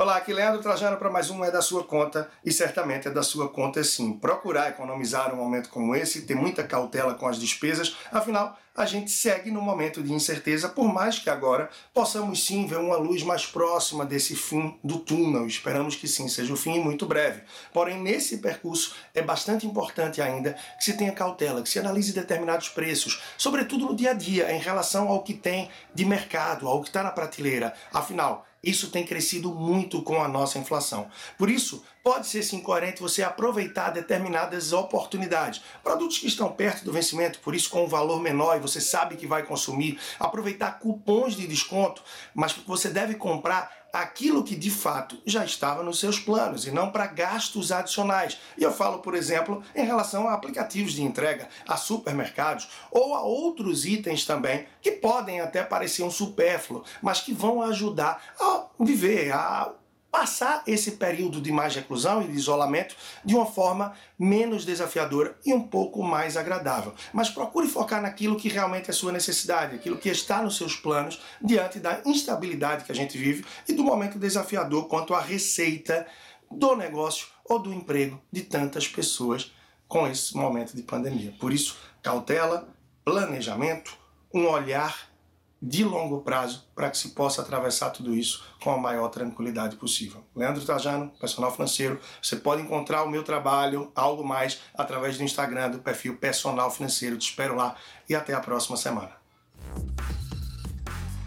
Olá, aqui Leandro Trajano para mais um É da Sua Conta e certamente é da sua conta sim. Procurar economizar um momento como esse, ter muita cautela com as despesas, afinal, a gente segue no momento de incerteza, por mais que agora possamos sim ver uma luz mais próxima desse fim do túnel. Esperamos que sim, seja o fim muito breve. Porém, nesse percurso é bastante importante ainda que se tenha cautela, que se analise determinados preços, sobretudo no dia a dia, em relação ao que tem de mercado, ao que está na prateleira. Afinal, isso tem crescido muito com a nossa inflação. Por isso, pode ser sim coerente você aproveitar determinadas oportunidades. Produtos que estão perto do vencimento, por isso com um valor menor e você sabe que vai consumir, aproveitar cupons de desconto, mas você deve comprar aquilo que de fato já estava nos seus planos e não para gastos adicionais. E eu falo, por exemplo, em relação a aplicativos de entrega, a supermercados ou a outros itens também que podem até parecer um supérfluo, mas que vão ajudar a viver, a passar esse período de mais reclusão e de isolamento de uma forma menos desafiadora e um pouco mais agradável. Mas procure focar naquilo que realmente é sua necessidade, aquilo que está nos seus planos diante da instabilidade que a gente vive e do momento desafiador quanto à receita do negócio ou do emprego de tantas pessoas com esse momento de pandemia. Por isso, cautela, planejamento, um olhar de longo prazo para que se possa atravessar tudo isso com a maior tranquilidade possível. Leandro Trajano, personal financeiro. Você pode encontrar o meu trabalho, algo mais, através do Instagram do perfil Personal Financeiro. Te espero lá e até a próxima semana.